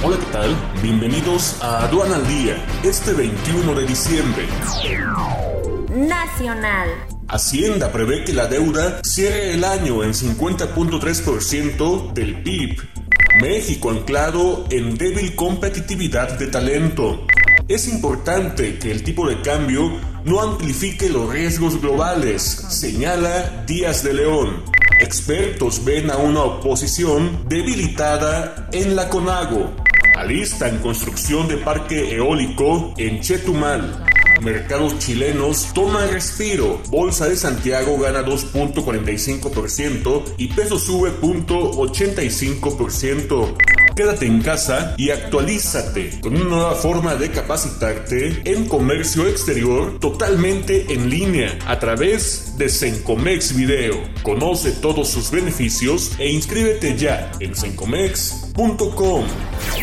Hola, ¿qué tal? Bienvenidos a Aduana al Día, este 21 de diciembre. Nacional. Hacienda prevé que la deuda cierre el año en 50.3% del PIB. México anclado en débil competitividad de talento. Es importante que el tipo de cambio no amplifique los riesgos globales, señala Díaz de León. Expertos ven a una oposición debilitada en la CONAGO. Alista en construcción de parque eólico en Chetumal. Mercados chilenos toma respiro. Bolsa de Santiago gana 2.45% y peso sube 0.85%. Quédate en casa y actualízate con una nueva forma de capacitarte en comercio exterior totalmente en línea a través de Sencomex Video. Conoce todos sus beneficios e inscríbete ya en sencomex.com.